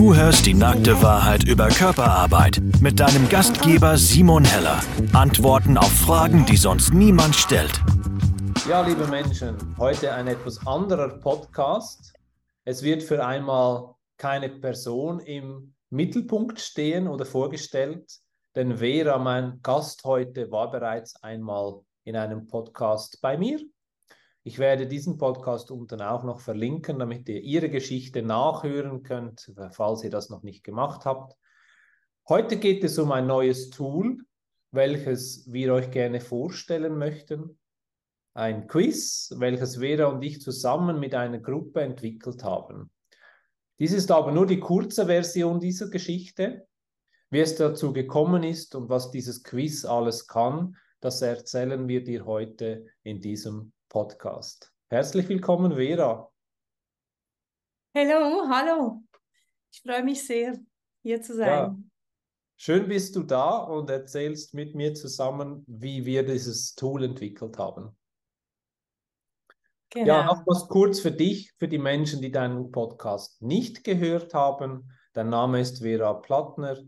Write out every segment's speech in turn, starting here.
Du hörst die nackte Wahrheit über Körperarbeit mit deinem Gastgeber Simon Heller. Antworten auf Fragen, die sonst niemand stellt. Ja, liebe Menschen, heute ein etwas anderer Podcast. Es wird für einmal keine Person im Mittelpunkt stehen oder vorgestellt, denn Vera, mein Gast heute, war bereits einmal in einem Podcast bei mir. Ich werde diesen Podcast unten auch noch verlinken, damit ihr ihre Geschichte nachhören könnt, falls ihr das noch nicht gemacht habt. Heute geht es um ein neues Tool, welches wir euch gerne vorstellen möchten. Ein Quiz, welches Vera und ich zusammen mit einer Gruppe entwickelt haben. Dies ist aber nur die kurze Version dieser Geschichte. Wie es dazu gekommen ist und was dieses Quiz alles kann, das erzählen wir dir heute in diesem Podcast. Herzlich willkommen, Vera. Hallo, hallo. Ich freue mich sehr, hier zu sein. Ja. Schön bist du da und erzählst mit mir zusammen, wie wir dieses Tool entwickelt haben. Genau. Ja, noch was kurz für dich, für die Menschen, die deinen Podcast nicht gehört haben. Dein Name ist Vera Plattner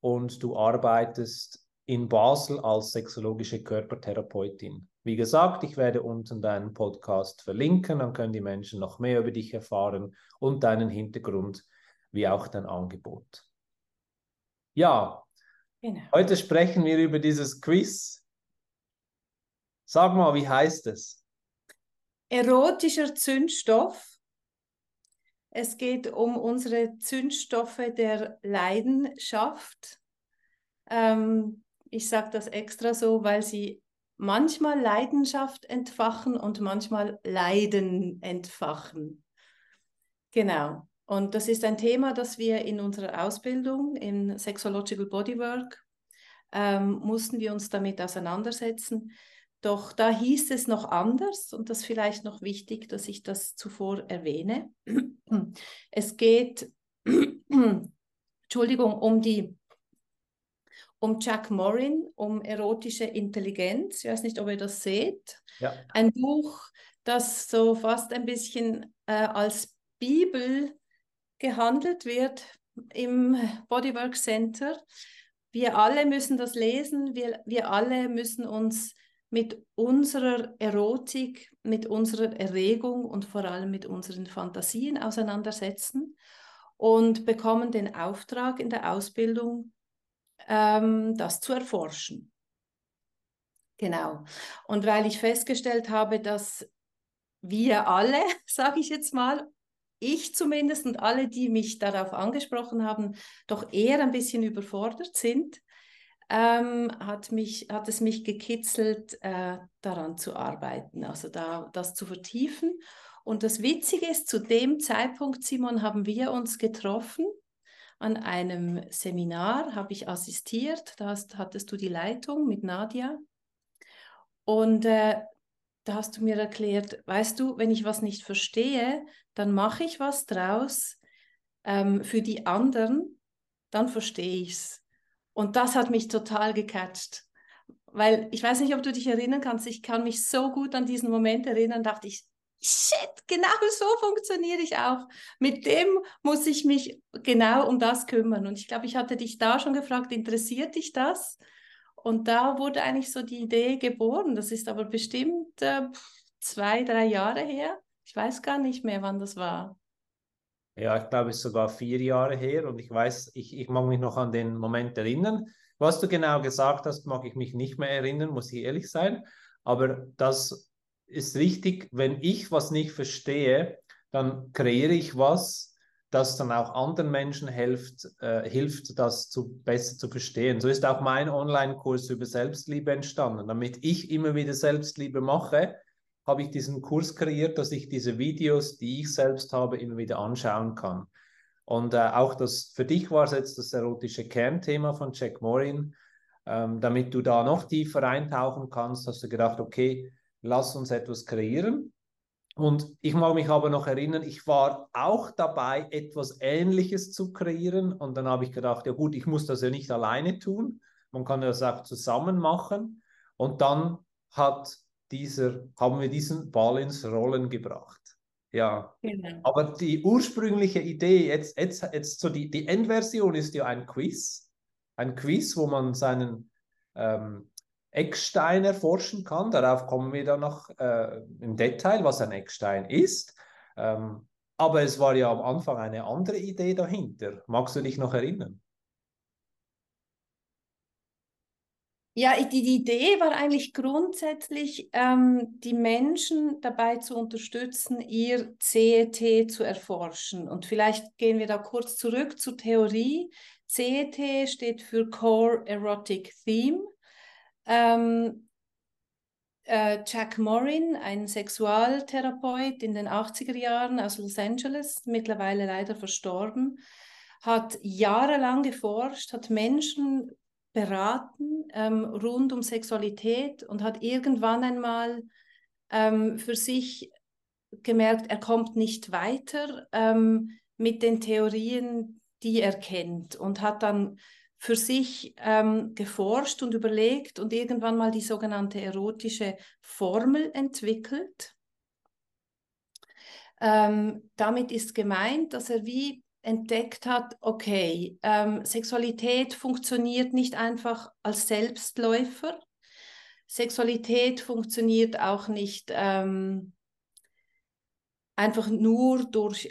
und du arbeitest in Basel als sexologische Körpertherapeutin. Wie gesagt, ich werde unten deinen Podcast verlinken, dann können die Menschen noch mehr über dich erfahren und deinen Hintergrund, wie auch dein Angebot. Ja, genau. heute sprechen wir über dieses Quiz. Sag mal, wie heißt es? Erotischer Zündstoff. Es geht um unsere Zündstoffe der Leidenschaft. Ähm, ich sage das extra so, weil sie manchmal Leidenschaft entfachen und manchmal Leiden entfachen. Genau. Und das ist ein Thema, das wir in unserer Ausbildung in Sexological Bodywork ähm, mussten wir uns damit auseinandersetzen. Doch da hieß es noch anders und das ist vielleicht noch wichtig, dass ich das zuvor erwähne. Es geht, Entschuldigung, um die um Jack Morin, um erotische Intelligenz. Ich weiß nicht, ob ihr das seht. Ja. Ein Buch, das so fast ein bisschen äh, als Bibel gehandelt wird im Bodywork Center. Wir alle müssen das lesen, wir, wir alle müssen uns mit unserer Erotik, mit unserer Erregung und vor allem mit unseren Fantasien auseinandersetzen und bekommen den Auftrag in der Ausbildung, ähm, das zu erforschen. Genau. Und weil ich festgestellt habe, dass wir alle, sage ich jetzt mal, ich zumindest und alle, die mich darauf angesprochen haben, doch eher ein bisschen überfordert sind, ähm, hat, mich, hat es mich gekitzelt, äh, daran zu arbeiten, also da, das zu vertiefen. Und das Witzige ist, zu dem Zeitpunkt, Simon, haben wir uns getroffen an einem Seminar, habe ich assistiert. Da hast, hattest du die Leitung mit Nadia. Und äh, da hast du mir erklärt, weißt du, wenn ich was nicht verstehe, dann mache ich was draus ähm, für die anderen, dann verstehe ich es. Und das hat mich total gecatcht. Weil ich weiß nicht, ob du dich erinnern kannst, ich kann mich so gut an diesen Moment erinnern, dachte ich, shit, genau so funktioniere ich auch. Mit dem muss ich mich genau um das kümmern. Und ich glaube, ich hatte dich da schon gefragt, interessiert dich das? Und da wurde eigentlich so die Idee geboren. Das ist aber bestimmt äh, zwei, drei Jahre her. Ich weiß gar nicht mehr, wann das war. Ja, ich glaube, es ist sogar vier Jahre her und ich weiß, ich, ich mag mich noch an den Moment erinnern. Was du genau gesagt hast, mag ich mich nicht mehr erinnern, muss ich ehrlich sein. Aber das ist richtig, wenn ich was nicht verstehe, dann kreiere ich was, das dann auch anderen Menschen hilft, äh, hilft, das zu, besser zu verstehen. So ist auch mein Online-Kurs über Selbstliebe entstanden. Damit ich immer wieder Selbstliebe mache, habe ich diesen Kurs kreiert, dass ich diese Videos, die ich selbst habe, immer wieder anschauen kann. Und äh, auch das, für dich war es jetzt das erotische Kernthema von Jack Morin. Ähm, damit du da noch tiefer eintauchen kannst, hast du gedacht, okay, lass uns etwas kreieren. Und ich mag mich aber noch erinnern, ich war auch dabei, etwas Ähnliches zu kreieren. Und dann habe ich gedacht, ja gut, ich muss das ja nicht alleine tun. Man kann das auch zusammen machen. Und dann hat dieser, haben wir diesen Ball ins Rollen gebracht. Ja. Genau. Aber die ursprüngliche Idee, jetzt, jetzt, jetzt so die, die Endversion ist ja ein Quiz. Ein Quiz, wo man seinen ähm, Eckstein erforschen kann. Darauf kommen wir dann noch äh, im Detail, was ein Eckstein ist. Ähm, aber es war ja am Anfang eine andere Idee dahinter. Magst du dich noch erinnern? Ja, die, Idee war eigentlich grundsätzlich, ähm, die Menschen dabei zu unterstützen, ihr CET zu erforschen. Und vielleicht gehen wir da kurz zurück zur Theorie. CET steht für Core Erotic Theme. Ähm, äh, Jack Morin, ein Sexualtherapeut in den 80er Jahren aus Los Angeles, mittlerweile leider verstorben, hat jahrelang geforscht, hat Menschen beraten ähm, rund um Sexualität und hat irgendwann einmal ähm, für sich gemerkt, er kommt nicht weiter ähm, mit den Theorien, die er kennt und hat dann für sich ähm, geforscht und überlegt und irgendwann mal die sogenannte erotische Formel entwickelt. Ähm, damit ist gemeint, dass er wie entdeckt hat, okay, ähm, Sexualität funktioniert nicht einfach als Selbstläufer. Sexualität funktioniert auch nicht ähm, einfach nur durch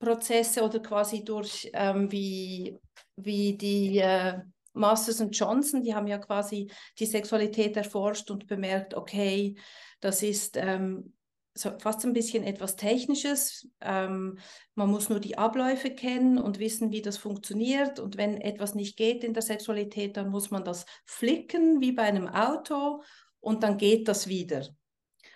Lernprozesse oder quasi durch ähm, wie, wie die äh, Masters und Johnson, die haben ja quasi die Sexualität erforscht und bemerkt, okay, das ist ähm, so fast ein bisschen etwas Technisches. Ähm, man muss nur die Abläufe kennen und wissen, wie das funktioniert. Und wenn etwas nicht geht in der Sexualität, dann muss man das flicken wie bei einem Auto und dann geht das wieder.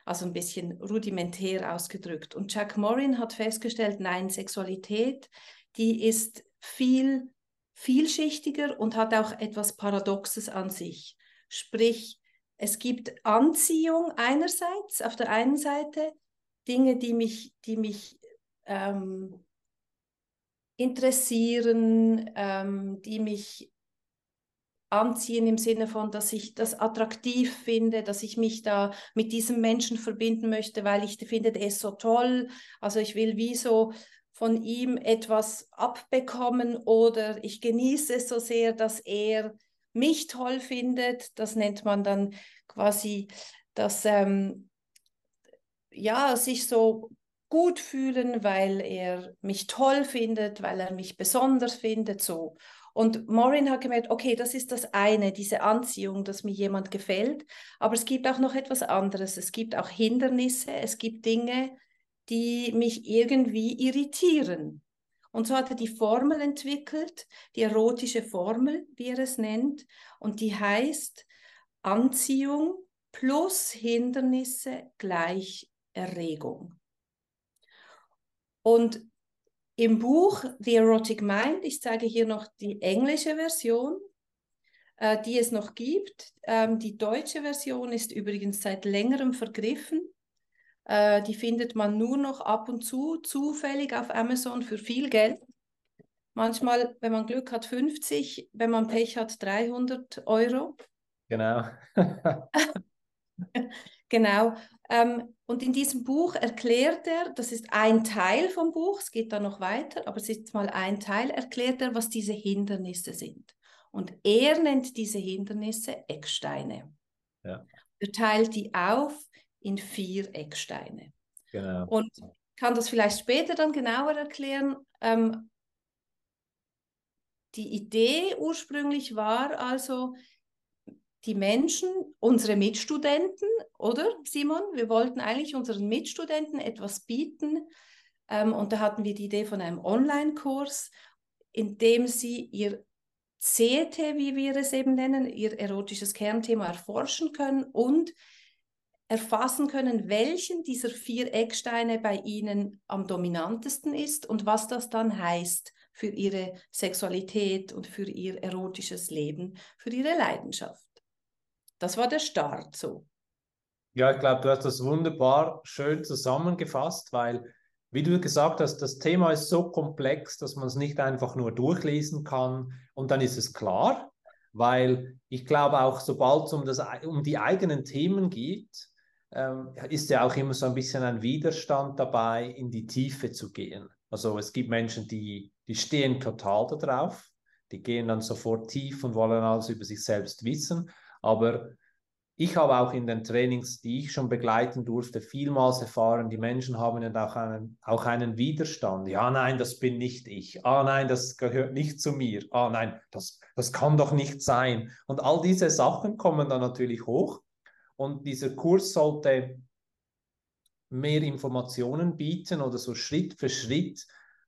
Also ein bisschen rudimentär ausgedrückt. Und Jack Morin hat festgestellt, nein, Sexualität, die ist viel vielschichtiger und hat auch etwas Paradoxes an sich. Sprich, es gibt Anziehung einerseits, auf der einen Seite Dinge, die mich, die mich ähm, interessieren, ähm, die mich anziehen im Sinne von, dass ich das attraktiv finde, dass ich mich da mit diesem Menschen verbinden möchte, weil ich finde, der ist so toll. Also ich will wie so von ihm etwas abbekommen oder ich genieße es so sehr, dass er mich toll findet. Das nennt man dann quasi das, ähm, ja, sich so gut fühlen, weil er mich toll findet, weil er mich besonders findet, so. Und Maureen hat gemerkt, okay, das ist das eine, diese Anziehung, dass mir jemand gefällt. Aber es gibt auch noch etwas anderes. Es gibt auch Hindernisse, es gibt Dinge, die mich irgendwie irritieren. Und so hat er die Formel entwickelt, die erotische Formel, wie er es nennt, und die heißt Anziehung plus Hindernisse gleich Erregung. Und im Buch The Erotic Mind, ich zeige hier noch die englische Version, äh, die es noch gibt. Ähm, die deutsche Version ist übrigens seit längerem vergriffen. Äh, die findet man nur noch ab und zu zufällig auf Amazon für viel Geld. Manchmal, wenn man Glück hat, 50, wenn man Pech hat, 300 Euro. Genau. genau. Ähm, und in diesem Buch erklärt er, das ist ein Teil vom Buch, es geht dann noch weiter, aber es ist mal ein Teil, erklärt er, was diese Hindernisse sind. Und er nennt diese Hindernisse Ecksteine. Ja. Er teilt die auf in vier Ecksteine. Genau. Und kann das vielleicht später dann genauer erklären. Ähm, die Idee ursprünglich war also, die Menschen, unsere Mitstudenten, oder Simon? Wir wollten eigentlich unseren Mitstudenten etwas bieten. Ähm, und da hatten wir die Idee von einem Online-Kurs, in dem sie ihr CET, wie wir es eben nennen, ihr erotisches Kernthema erforschen können und erfassen können, welchen dieser vier Ecksteine bei Ihnen am dominantesten ist und was das dann heißt für Ihre Sexualität und für Ihr erotisches Leben, für Ihre Leidenschaft. Das war der Start so. Ja, ich glaube, du hast das wunderbar schön zusammengefasst, weil, wie du gesagt hast, das Thema ist so komplex, dass man es nicht einfach nur durchlesen kann und dann ist es klar, weil ich glaube auch, sobald es um, das, um die eigenen Themen geht, ähm, ist ja auch immer so ein bisschen ein Widerstand dabei, in die Tiefe zu gehen. Also es gibt Menschen, die, die stehen total darauf, die gehen dann sofort tief und wollen alles über sich selbst wissen. Aber ich habe auch in den Trainings, die ich schon begleiten durfte, vielmals erfahren, die Menschen haben ja auch einen, auch einen Widerstand. Ja, nein, das bin nicht ich. Ah, nein, das gehört nicht zu mir. Ah, nein, das, das kann doch nicht sein. Und all diese Sachen kommen dann natürlich hoch. Und dieser Kurs sollte mehr Informationen bieten oder so Schritt für Schritt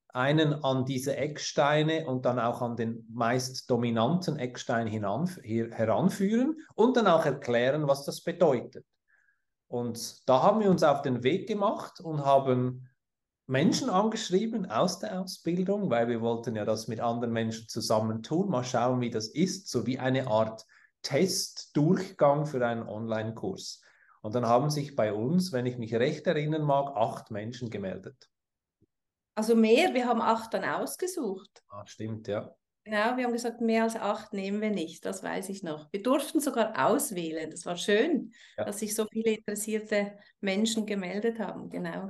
einen an diese Ecksteine und dann auch an den meist dominanten Eckstein heranführen und dann auch erklären, was das bedeutet. Und da haben wir uns auf den Weg gemacht und haben Menschen angeschrieben aus der Ausbildung, weil wir wollten ja das mit anderen Menschen zusammen tun, mal schauen, wie das ist, so wie eine Art Testdurchgang für einen Online-Kurs. Und dann haben sich bei uns, wenn ich mich recht erinnern mag, acht Menschen gemeldet. Also mehr, wir haben acht dann ausgesucht. Ah, stimmt, ja. Genau, wir haben gesagt, mehr als acht nehmen wir nicht, das weiß ich noch. Wir durften sogar auswählen, das war schön, ja. dass sich so viele interessierte Menschen gemeldet haben, genau.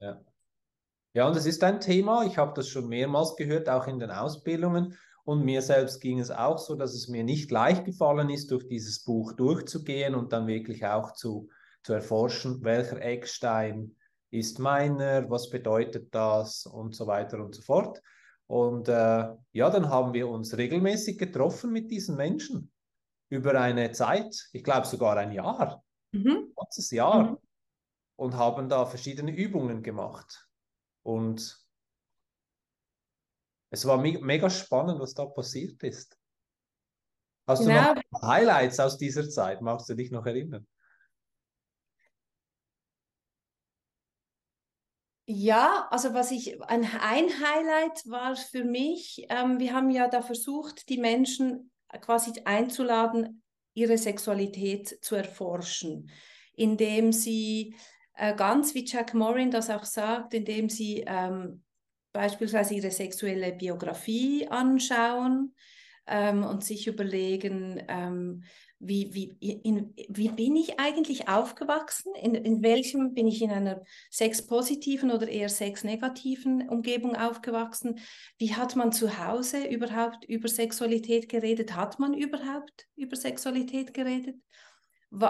Ja, ja. und es ist ein Thema, ich habe das schon mehrmals gehört, auch in den Ausbildungen. Und mir selbst ging es auch so, dass es mir nicht leicht gefallen ist, durch dieses Buch durchzugehen und dann wirklich auch zu, zu erforschen, welcher Eckstein ist meiner, was bedeutet das und so weiter und so fort. Und äh, ja, dann haben wir uns regelmäßig getroffen mit diesen Menschen über eine Zeit, ich glaube sogar ein Jahr, mhm. ein ganzes Jahr, mhm. und haben da verschiedene Übungen gemacht. Und es war me mega spannend, was da passiert ist. Hast genau. du noch Highlights aus dieser Zeit? Magst du dich noch erinnern? Ja, also was ich, ein, ein Highlight war für mich, ähm, wir haben ja da versucht, die Menschen quasi einzuladen, ihre Sexualität zu erforschen, indem sie äh, ganz wie Jack Morin das auch sagt, indem sie ähm, beispielsweise ihre sexuelle Biografie anschauen ähm, und sich überlegen, ähm, wie, wie, in, wie bin ich eigentlich aufgewachsen? In, in welchem bin ich in einer sexpositiven oder eher sexnegativen Umgebung aufgewachsen? Wie hat man zu Hause überhaupt über Sexualität geredet? Hat man überhaupt über Sexualität geredet?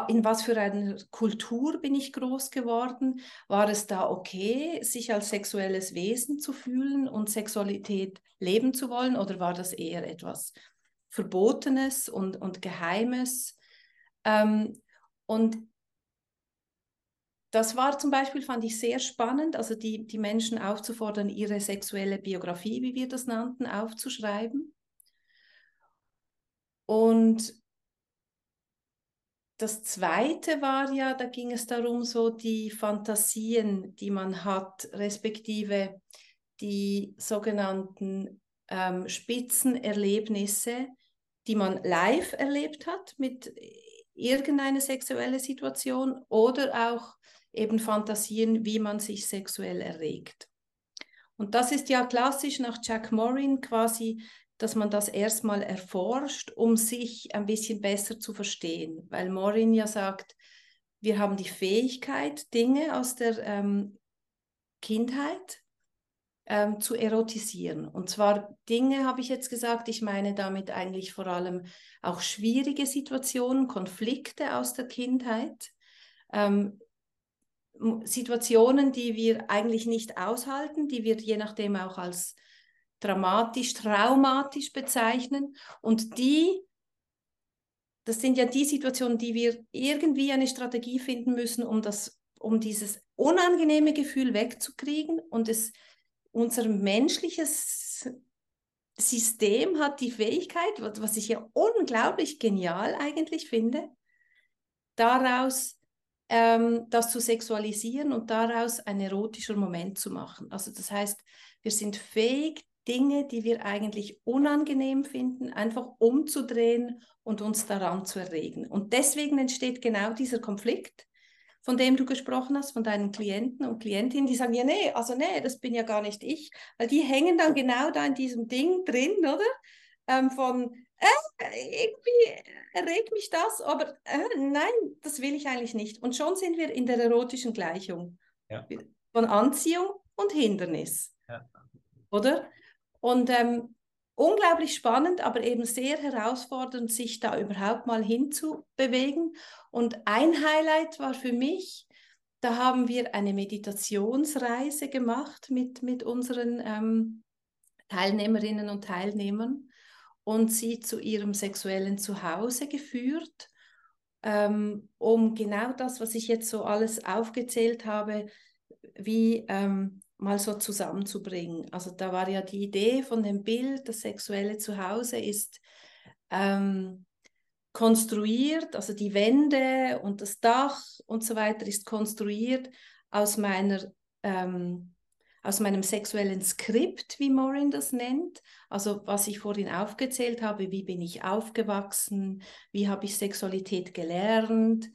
In was für einer Kultur bin ich groß geworden? War es da okay, sich als sexuelles Wesen zu fühlen und Sexualität leben zu wollen? Oder war das eher etwas Verbotenes und, und Geheimes. Ähm, und das war zum Beispiel, fand ich sehr spannend, also die, die Menschen aufzufordern, ihre sexuelle Biografie, wie wir das nannten, aufzuschreiben. Und das Zweite war ja, da ging es darum, so die Fantasien, die man hat, respektive die sogenannten ähm, Spitzenerlebnisse, die man live erlebt hat mit irgendeiner sexuellen Situation oder auch eben Fantasien, wie man sich sexuell erregt. Und das ist ja klassisch nach Jack Morin quasi, dass man das erstmal erforscht, um sich ein bisschen besser zu verstehen, weil Morin ja sagt, wir haben die Fähigkeit, Dinge aus der ähm, Kindheit ähm, zu erotisieren. Und zwar Dinge, habe ich jetzt gesagt, ich meine damit eigentlich vor allem auch schwierige Situationen, Konflikte aus der Kindheit, ähm, Situationen, die wir eigentlich nicht aushalten, die wir je nachdem auch als dramatisch, traumatisch bezeichnen und die das sind ja die Situationen, die wir irgendwie eine Strategie finden müssen, um das, um dieses unangenehme Gefühl wegzukriegen und es unser menschliches System hat die Fähigkeit, was ich ja unglaublich genial eigentlich finde, daraus ähm, das zu sexualisieren und daraus ein erotischer Moment zu machen. Also das heißt, wir sind fähig, Dinge, die wir eigentlich unangenehm finden, einfach umzudrehen und uns daran zu erregen. Und deswegen entsteht genau dieser Konflikt, von dem du gesprochen hast, von deinen Klienten und Klientinnen, die sagen, ja, nee, also nee, das bin ja gar nicht ich, weil die hängen dann genau da in diesem Ding drin, oder? Ähm, von, äh, irgendwie erregt mich das, aber äh, nein, das will ich eigentlich nicht. Und schon sind wir in der erotischen Gleichung ja. von Anziehung und Hindernis. Ja. Oder? Und ähm, unglaublich spannend, aber eben sehr herausfordernd, sich da überhaupt mal hinzubewegen. Und ein Highlight war für mich, da haben wir eine Meditationsreise gemacht mit, mit unseren ähm, Teilnehmerinnen und Teilnehmern und sie zu ihrem sexuellen Zuhause geführt, ähm, um genau das, was ich jetzt so alles aufgezählt habe, wie ähm, mal so zusammenzubringen. Also da war ja die Idee von dem Bild, das sexuelle Zuhause ist ähm, konstruiert, also die Wände und das Dach und so weiter ist konstruiert aus meiner ähm, aus meinem sexuellen Skript, wie Maureen das nennt. Also was ich vorhin aufgezählt habe, wie bin ich aufgewachsen, wie habe ich Sexualität gelernt,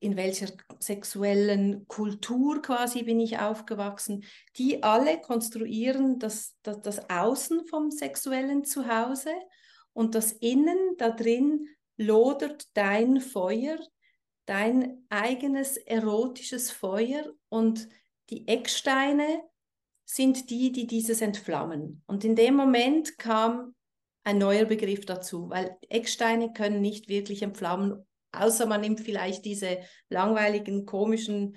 in welcher sexuellen Kultur quasi bin ich aufgewachsen. Die alle konstruieren das, das, das Außen vom sexuellen Zuhause und das Innen da drin lodert dein Feuer, dein eigenes erotisches Feuer und die Ecksteine sind die, die dieses entflammen. Und in dem Moment kam ein neuer Begriff dazu, weil Ecksteine können nicht wirklich entflammen, außer man nimmt vielleicht diese langweiligen, komischen,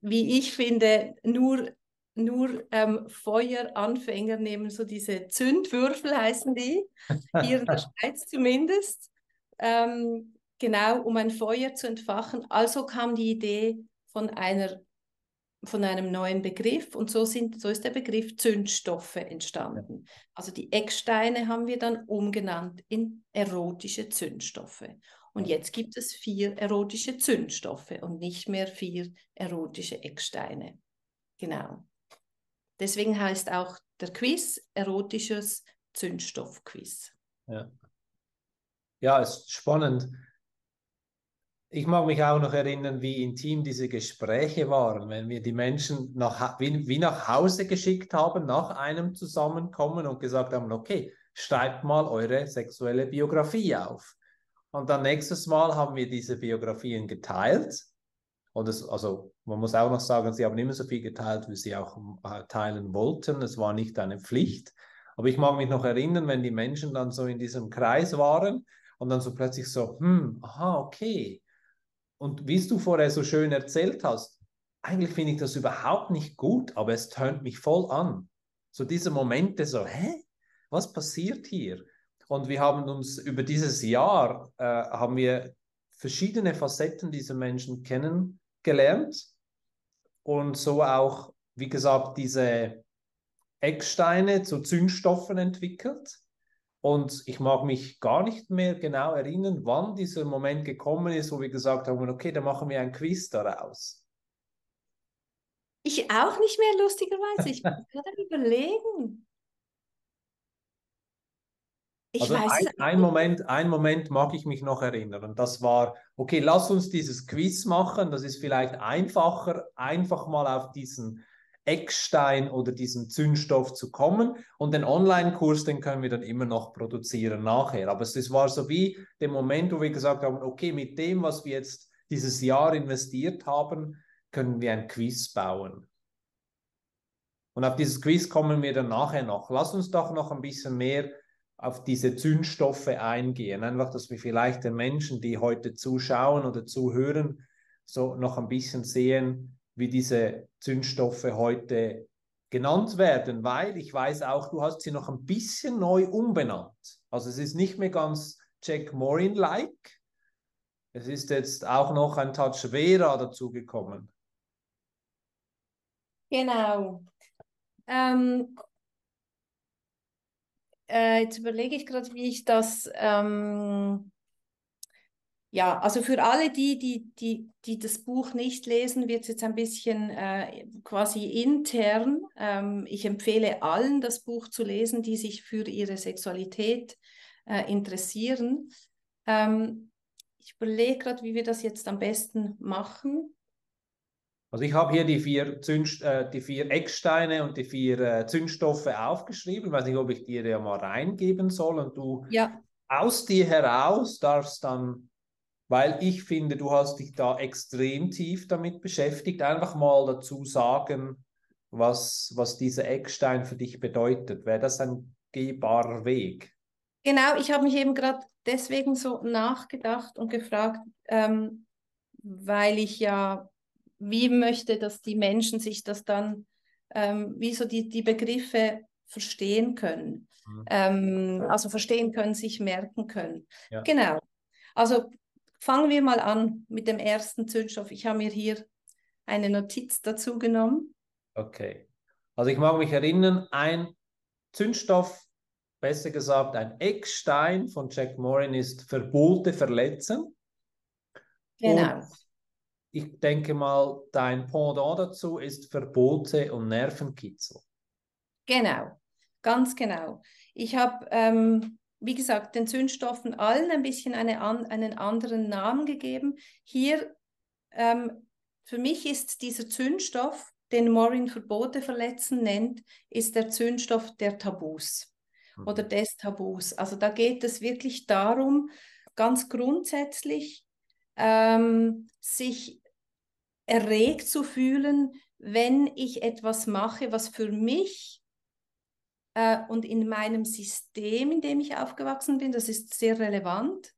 wie ich finde, nur, nur ähm, Feueranfänger nehmen so diese Zündwürfel, heißen die, hier in der Schweiz zumindest, ähm, genau um ein Feuer zu entfachen. Also kam die Idee von einer von einem neuen Begriff und so, sind, so ist der Begriff Zündstoffe entstanden. Also die Ecksteine haben wir dann umgenannt in erotische Zündstoffe. Und jetzt gibt es vier erotische Zündstoffe und nicht mehr vier erotische Ecksteine. Genau. Deswegen heißt auch der Quiz erotisches Zündstoffquiz. Ja. ja, ist spannend ich mag mich auch noch erinnern, wie intim diese Gespräche waren, wenn wir die Menschen nach, wie, wie nach Hause geschickt haben, nach einem Zusammenkommen und gesagt haben, okay, schreibt mal eure sexuelle Biografie auf. Und dann nächstes Mal haben wir diese Biografien geteilt. Und es, also man muss auch noch sagen, sie haben immer so viel geteilt, wie sie auch äh, teilen wollten. Es war nicht eine Pflicht. Aber ich mag mich noch erinnern, wenn die Menschen dann so in diesem Kreis waren und dann so plötzlich so, hm, aha, okay, und wie du vorher so schön erzählt hast, eigentlich finde ich das überhaupt nicht gut, aber es tönt mich voll an. So diese Momente so, hä? Was passiert hier? Und wir haben uns über dieses Jahr, äh, haben wir verschiedene Facetten dieser Menschen kennengelernt und so auch, wie gesagt, diese Ecksteine zu Zündstoffen entwickelt. Und ich mag mich gar nicht mehr genau erinnern, wann dieser Moment gekommen ist, wo wir gesagt haben, okay, dann machen wir ein Quiz daraus. Ich auch nicht mehr, lustigerweise. Ich muss gerade überlegen. Ich also weiß ein, ein, Moment, ein Moment mag ich mich noch erinnern. Und das war, okay, lass uns dieses Quiz machen. Das ist vielleicht einfacher, einfach mal auf diesen Eckstein oder diesen Zündstoff zu kommen. Und den Online-Kurs, den können wir dann immer noch produzieren nachher. Aber es war so wie der Moment, wo wir gesagt haben, okay, mit dem, was wir jetzt dieses Jahr investiert haben, können wir ein Quiz bauen. Und auf dieses Quiz kommen wir dann nachher noch. Lass uns doch noch ein bisschen mehr auf diese Zündstoffe eingehen. Einfach, dass wir vielleicht den Menschen, die heute zuschauen oder zuhören, so noch ein bisschen sehen, wie diese Zündstoffe heute genannt werden, weil ich weiß auch, du hast sie noch ein bisschen neu umbenannt. Also es ist nicht mehr ganz Jack Morin-like. Es ist jetzt auch noch ein Touch Vera dazugekommen. Genau. Ähm, äh, jetzt überlege ich gerade, wie ich das ähm, ja, also für alle die, die, die, die das Buch nicht lesen, wird es jetzt ein bisschen äh, quasi intern. Ähm, ich empfehle allen, das Buch zu lesen, die sich für ihre Sexualität äh, interessieren. Ähm, ich überlege gerade, wie wir das jetzt am besten machen. Also ich habe hier die vier, Zünd, äh, die vier Ecksteine und die vier äh, Zündstoffe aufgeschrieben. Ich weiß nicht, ob ich dir ja mal reingeben soll und du ja aus dir heraus darfst dann, weil ich finde, du hast dich da extrem tief damit beschäftigt, einfach mal dazu sagen, was, was dieser Eckstein für dich bedeutet. Wäre das ein gehbarer Weg? Genau, ich habe mich eben gerade deswegen so nachgedacht und gefragt, ähm, weil ich ja, wie möchte, dass die Menschen sich das dann, ähm, wie so die, die Begriffe verstehen können. Mhm. Ähm, also verstehen können, sich merken können. Ja. Genau. Also fangen wir mal an mit dem ersten Zündstoff. Ich habe mir hier eine Notiz dazu genommen. Okay. Also ich mag mich erinnern, ein Zündstoff, besser gesagt ein Eckstein von Jack Morin ist Verbote verletzen. Genau. Und ich denke mal, dein Pendant dazu ist Verbote und Nervenkitzel. Genau, ganz genau. Ich habe, ähm, wie gesagt, den Zündstoffen allen ein bisschen eine an, einen anderen Namen gegeben. Hier, ähm, für mich ist dieser Zündstoff, den Morin Verbote verletzen nennt, ist der Zündstoff der Tabus mhm. oder des Tabus. Also da geht es wirklich darum, ganz grundsätzlich ähm, sich erregt zu fühlen, wenn ich etwas mache, was für mich äh, und in meinem System, in dem ich aufgewachsen bin, das ist sehr relevant,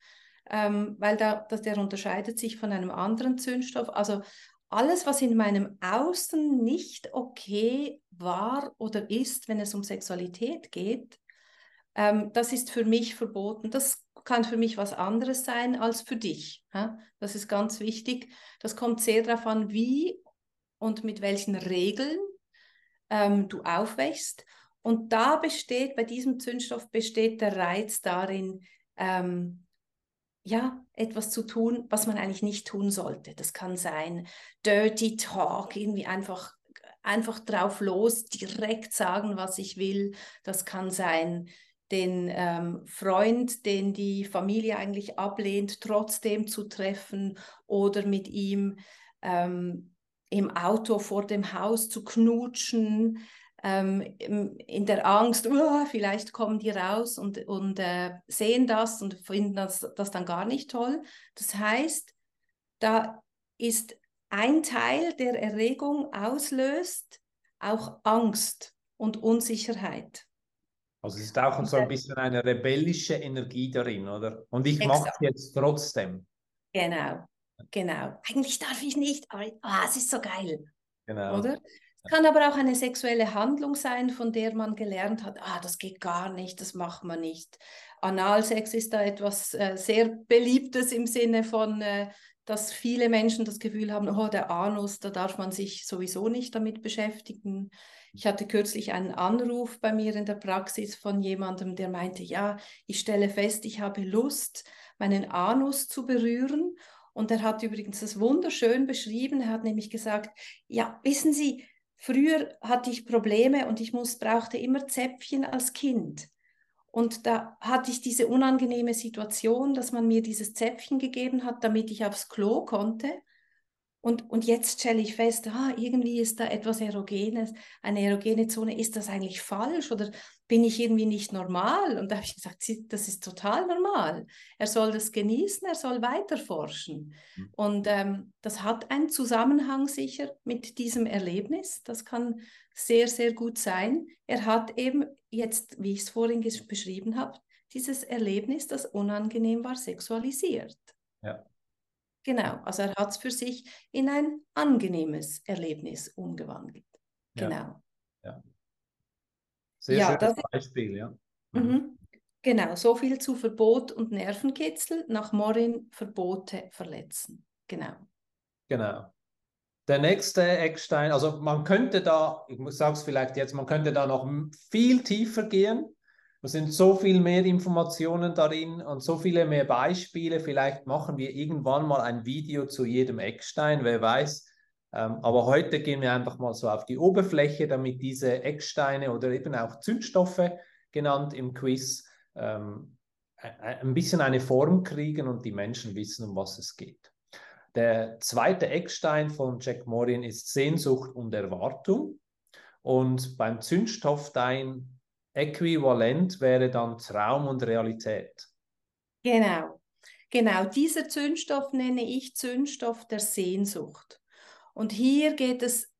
ähm, weil da, das, der unterscheidet sich von einem anderen Zündstoff. Also alles, was in meinem Außen nicht okay war oder ist, wenn es um Sexualität geht, ähm, das ist für mich verboten. Das kann für mich was anderes sein als für dich. Das ist ganz wichtig. Das kommt sehr darauf an, wie und mit welchen Regeln ähm, du aufwächst. Und da besteht, bei diesem Zündstoff besteht der Reiz darin, ähm, ja, etwas zu tun, was man eigentlich nicht tun sollte. Das kann sein Dirty Talk, irgendwie einfach, einfach drauf los, direkt sagen, was ich will. Das kann sein den ähm, Freund, den die Familie eigentlich ablehnt, trotzdem zu treffen oder mit ihm ähm, im Auto vor dem Haus zu knutschen, ähm, in der Angst, oh, vielleicht kommen die raus und, und äh, sehen das und finden das, das dann gar nicht toll. Das heißt, da ist ein Teil, der Erregung auslöst, auch Angst und Unsicherheit. Also es ist auch so ein bisschen eine rebellische Energie darin, oder? Und ich mache es jetzt trotzdem. Genau, genau. Eigentlich darf ich nicht, aber oh, es ist so geil. Genau. Oder? Es kann aber auch eine sexuelle Handlung sein, von der man gelernt hat, ah, das geht gar nicht, das macht man nicht. Analsex ist da etwas äh, sehr Beliebtes im Sinne von, äh, dass viele Menschen das Gefühl haben, oh, der Anus, da darf man sich sowieso nicht damit beschäftigen. Ich hatte kürzlich einen Anruf bei mir in der Praxis von jemandem, der meinte, ja, ich stelle fest, ich habe Lust, meinen Anus zu berühren. Und er hat übrigens das wunderschön beschrieben. Er hat nämlich gesagt, ja, wissen Sie, früher hatte ich Probleme und ich muss, brauchte immer Zäpfchen als Kind. Und da hatte ich diese unangenehme Situation, dass man mir dieses Zäpfchen gegeben hat, damit ich aufs Klo konnte. Und, und jetzt stelle ich fest, ah, irgendwie ist da etwas Erogenes, eine erogene Zone. Ist das eigentlich falsch oder bin ich irgendwie nicht normal? Und da habe ich gesagt, das ist total normal. Er soll das genießen, er soll weiter forschen. Mhm. Und ähm, das hat einen Zusammenhang sicher mit diesem Erlebnis. Das kann sehr, sehr gut sein. Er hat eben jetzt, wie ich es vorhin beschrieben habe, dieses Erlebnis, das unangenehm war, sexualisiert. Ja. Genau, also er hat es für sich in ein angenehmes Erlebnis umgewandelt. Genau. Ja. Sehr ja, schönes Beispiel, ja. Mhm. mhm. Genau, so viel zu Verbot und Nervenkitzel. Nach Morin Verbote verletzen. Genau. Genau. Der nächste Eckstein, also man könnte da, ich sage es vielleicht jetzt, man könnte da noch viel tiefer gehen. Es sind so viel mehr Informationen darin und so viele mehr Beispiele. Vielleicht machen wir irgendwann mal ein Video zu jedem Eckstein, wer weiß. Ähm, aber heute gehen wir einfach mal so auf die Oberfläche, damit diese Ecksteine oder eben auch Zündstoffe genannt im Quiz ähm, ein bisschen eine Form kriegen und die Menschen wissen, um was es geht. Der zweite Eckstein von Jack Morin ist Sehnsucht und Erwartung. Und beim Zündstoff dein Äquivalent wäre dann Traum und Realität. Genau, genau. Dieser Zündstoff nenne ich Zündstoff der Sehnsucht. Und hier geht es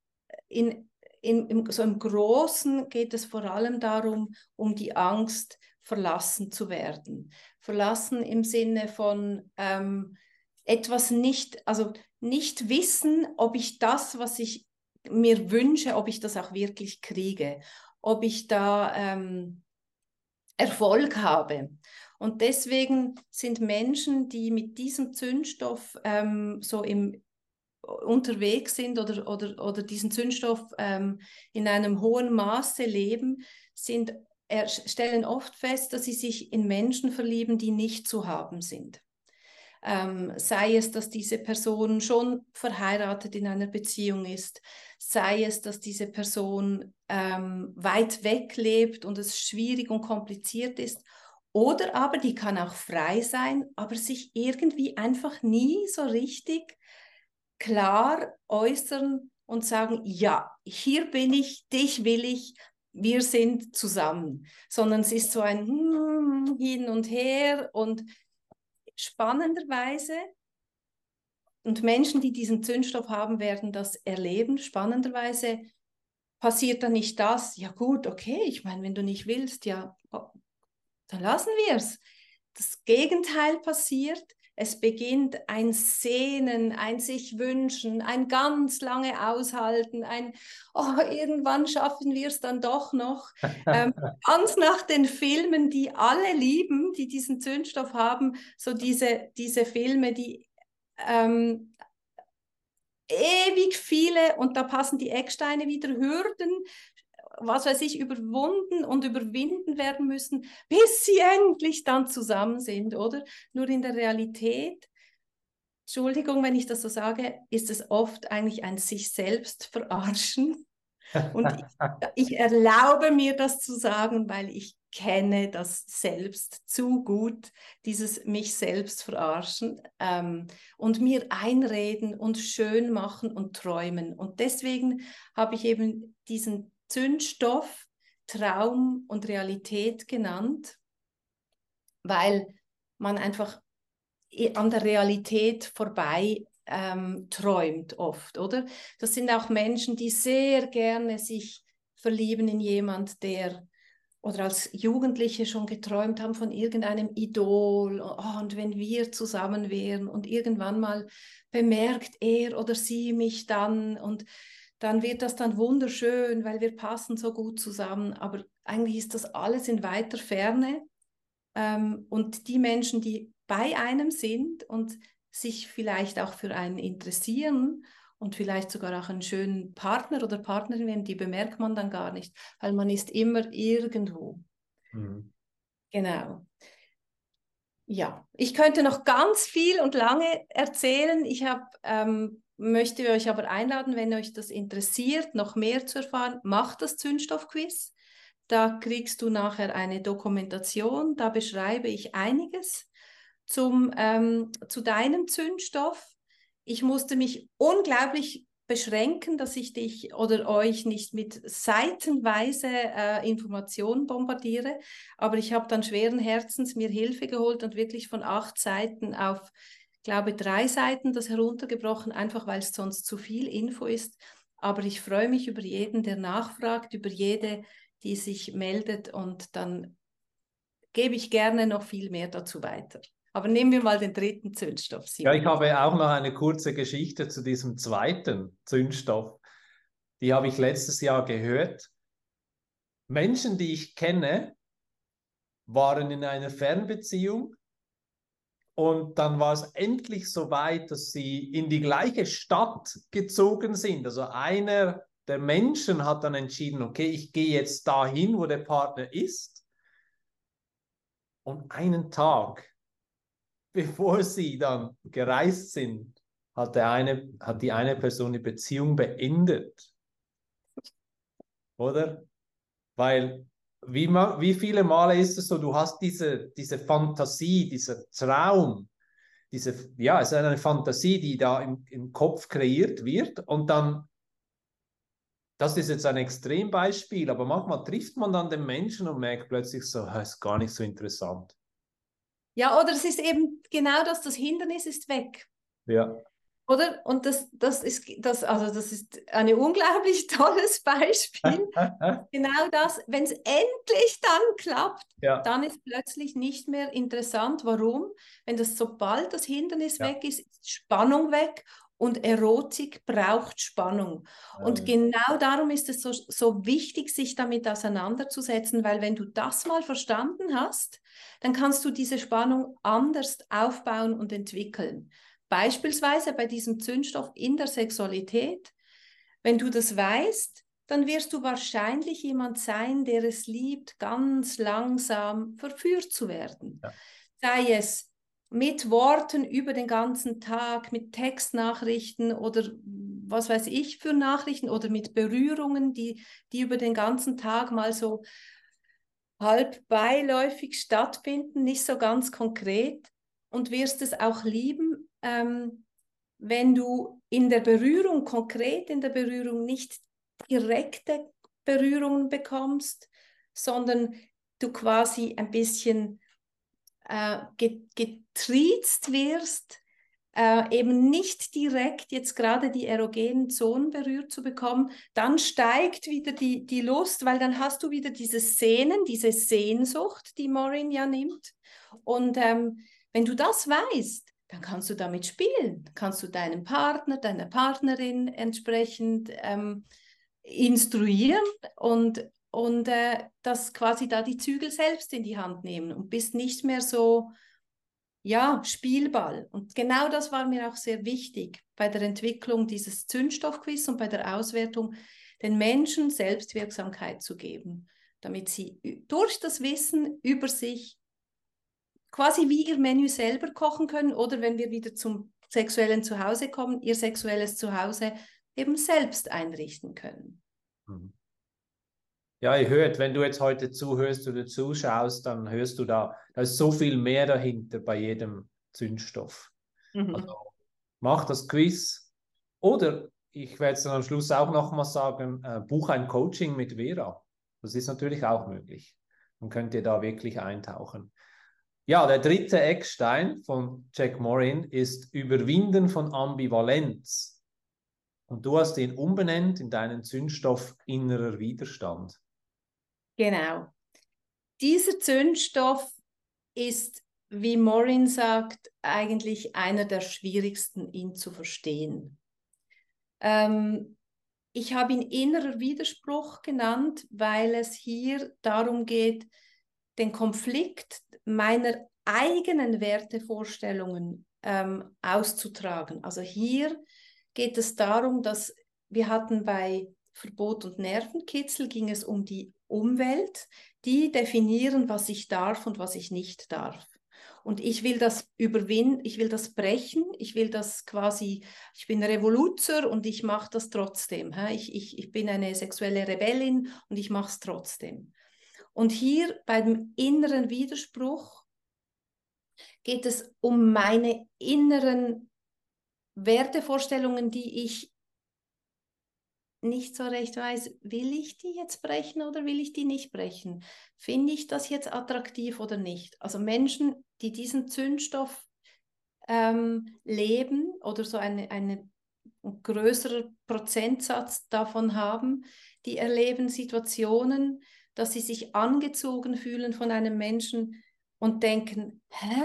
in, in, im, so im Großen geht es vor allem darum, um die Angst, verlassen zu werden. Verlassen im Sinne von ähm, etwas nicht, also nicht wissen, ob ich das, was ich mir wünsche, ob ich das auch wirklich kriege, ob ich da ähm, Erfolg habe. Und deswegen sind Menschen, die mit diesem Zündstoff ähm, so im, unterwegs sind oder, oder, oder diesen Zündstoff ähm, in einem hohen Maße leben, sind, stellen oft fest, dass sie sich in Menschen verlieben, die nicht zu haben sind. Ähm, sei es, dass diese Person schon verheiratet in einer Beziehung ist, sei es, dass diese Person ähm, weit weg lebt und es schwierig und kompliziert ist, oder aber die kann auch frei sein, aber sich irgendwie einfach nie so richtig klar äußern und sagen, ja, hier bin ich, dich will ich, wir sind zusammen, sondern es ist so ein hm, Hin und Her und spannenderweise, und Menschen, die diesen Zündstoff haben, werden das erleben, spannenderweise passiert dann nicht das, ja gut, okay, ich meine, wenn du nicht willst, ja, oh, dann lassen wir es. Das Gegenteil passiert, es beginnt ein Sehnen, ein sich wünschen, ein ganz lange Aushalten, ein, oh, irgendwann schaffen wir es dann doch noch. ähm, ganz nach den Filmen, die alle lieben, die diesen Zündstoff haben, so diese, diese Filme, die ähm, ewig viele, und da passen die Ecksteine wieder, Hürden, was weiß ich, überwunden und überwinden werden müssen, bis sie endlich dann zusammen sind, oder? Nur in der Realität, Entschuldigung, wenn ich das so sage, ist es oft eigentlich ein sich selbst verarschen. Und ich, ich erlaube mir das zu sagen, weil ich kenne das selbst zu gut, dieses mich selbst verarschen ähm, und mir einreden und schön machen und träumen. Und deswegen habe ich eben diesen Zündstoff Traum und Realität genannt, weil man einfach an der Realität vorbei ähm, träumt oft, oder? Das sind auch Menschen, die sehr gerne sich verlieben in jemand, der oder als Jugendliche schon geträumt haben von irgendeinem Idol oh, und wenn wir zusammen wären und irgendwann mal bemerkt er oder sie mich dann und dann wird das dann wunderschön, weil wir passen so gut zusammen. Aber eigentlich ist das alles in weiter Ferne. Ähm, und die Menschen, die bei einem sind und sich vielleicht auch für einen interessieren und vielleicht sogar auch einen schönen Partner oder Partnerin werden, die bemerkt man dann gar nicht, weil man ist immer irgendwo. Mhm. Genau. Ja, ich könnte noch ganz viel und lange erzählen. Ich habe ähm, möchte euch aber einladen, wenn euch das interessiert, noch mehr zu erfahren, macht das Zündstoffquiz. Da kriegst du nachher eine Dokumentation, da beschreibe ich einiges zum, ähm, zu deinem Zündstoff. Ich musste mich unglaublich beschränken, dass ich dich oder euch nicht mit seitenweise äh, Informationen bombardiere, aber ich habe dann schweren Herzens mir Hilfe geholt und wirklich von acht Seiten auf glaube, drei Seiten das heruntergebrochen, einfach weil es sonst zu viel Info ist. Aber ich freue mich über jeden, der nachfragt, über jede, die sich meldet und dann gebe ich gerne noch viel mehr dazu weiter. Aber nehmen wir mal den dritten Zündstoff. Simon. Ja, ich habe auch noch eine kurze Geschichte zu diesem zweiten Zündstoff. Die habe ich letztes Jahr gehört. Menschen, die ich kenne, waren in einer Fernbeziehung und dann war es endlich so weit, dass sie in die gleiche Stadt gezogen sind. Also einer der Menschen hat dann entschieden, okay, ich gehe jetzt dahin, wo der Partner ist. Und einen Tag, bevor sie dann gereist sind, hat, der eine, hat die eine Person die Beziehung beendet. Oder? Weil wie, wie viele Male ist es so, du hast diese, diese Fantasie, dieser Traum, diese, ja, es ist eine Fantasie, die da im, im Kopf kreiert wird und dann, das ist jetzt ein Extrembeispiel, aber manchmal trifft man dann den Menschen und merkt plötzlich so, das ist gar nicht so interessant. Ja, oder es ist eben genau das, das Hindernis ist weg. Ja. Oder? Und das, das ist das, also das ist ein unglaublich tolles Beispiel. genau das, wenn es endlich dann klappt, ja. dann ist plötzlich nicht mehr interessant. Warum? Wenn das sobald das Hindernis ja. weg ist, ist Spannung weg und Erotik braucht Spannung. Und genau darum ist es so, so wichtig, sich damit auseinanderzusetzen, weil wenn du das mal verstanden hast, dann kannst du diese Spannung anders aufbauen und entwickeln. Beispielsweise bei diesem Zündstoff in der Sexualität, wenn du das weißt, dann wirst du wahrscheinlich jemand sein, der es liebt, ganz langsam verführt zu werden. Ja. Sei es mit Worten über den ganzen Tag, mit Textnachrichten oder was weiß ich für Nachrichten oder mit Berührungen, die, die über den ganzen Tag mal so halb beiläufig stattfinden, nicht so ganz konkret und wirst es auch lieben, ähm, wenn du in der Berührung, konkret in der Berührung, nicht direkte Berührungen bekommst, sondern du quasi ein bisschen äh, getriezt wirst, äh, eben nicht direkt jetzt gerade die erogenen Zonen berührt zu bekommen, dann steigt wieder die, die Lust, weil dann hast du wieder diese Szenen, diese Sehnsucht, die Maureen ja nimmt. Und ähm, wenn du das weißt, dann kannst du damit spielen. Kannst du deinem Partner, deiner Partnerin entsprechend ähm, instruieren und, und äh, das quasi da die Zügel selbst in die Hand nehmen und bist nicht mehr so, ja, Spielball. Und genau das war mir auch sehr wichtig bei der Entwicklung dieses Zündstoffquiz und bei der Auswertung, den Menschen Selbstwirksamkeit zu geben, damit sie durch das Wissen über sich quasi wie ihr Menü selber kochen können oder wenn wir wieder zum sexuellen Zuhause kommen, ihr sexuelles Zuhause eben selbst einrichten können. Mhm. Ja, ihr hört, wenn du jetzt heute zuhörst oder zuschaust, dann hörst du da, da ist so viel mehr dahinter bei jedem Zündstoff. Mhm. Also mach das Quiz oder ich werde es dann am Schluss auch nochmal sagen, äh, buch ein Coaching mit Vera. Das ist natürlich auch möglich. Dann könnt ihr da wirklich eintauchen. Ja, der dritte Eckstein von Jack Morin ist Überwinden von Ambivalenz. Und du hast ihn umbenannt in deinen Zündstoff innerer Widerstand. Genau. Dieser Zündstoff ist, wie Morin sagt, eigentlich einer der schwierigsten, ihn zu verstehen. Ähm, ich habe ihn innerer Widerspruch genannt, weil es hier darum geht, den Konflikt meiner eigenen Wertevorstellungen ähm, auszutragen. Also hier geht es darum, dass wir hatten bei Verbot und Nervenkitzel ging es um die Umwelt, die definieren, was ich darf und was ich nicht darf. Und ich will das überwinden, ich will das brechen, ich will das quasi, ich bin Revoluzer und ich mache das trotzdem. Ich, ich, ich bin eine sexuelle Rebellin und ich mache es trotzdem. Und hier beim inneren Widerspruch geht es um meine inneren Wertevorstellungen, die ich nicht so recht weiß, will ich die jetzt brechen oder will ich die nicht brechen? Finde ich das jetzt attraktiv oder nicht? Also Menschen, die diesen Zündstoff ähm, leben oder so eine, eine ein Prozentsatz davon haben, die erleben Situationen, dass sie sich angezogen fühlen von einem Menschen und denken, hä?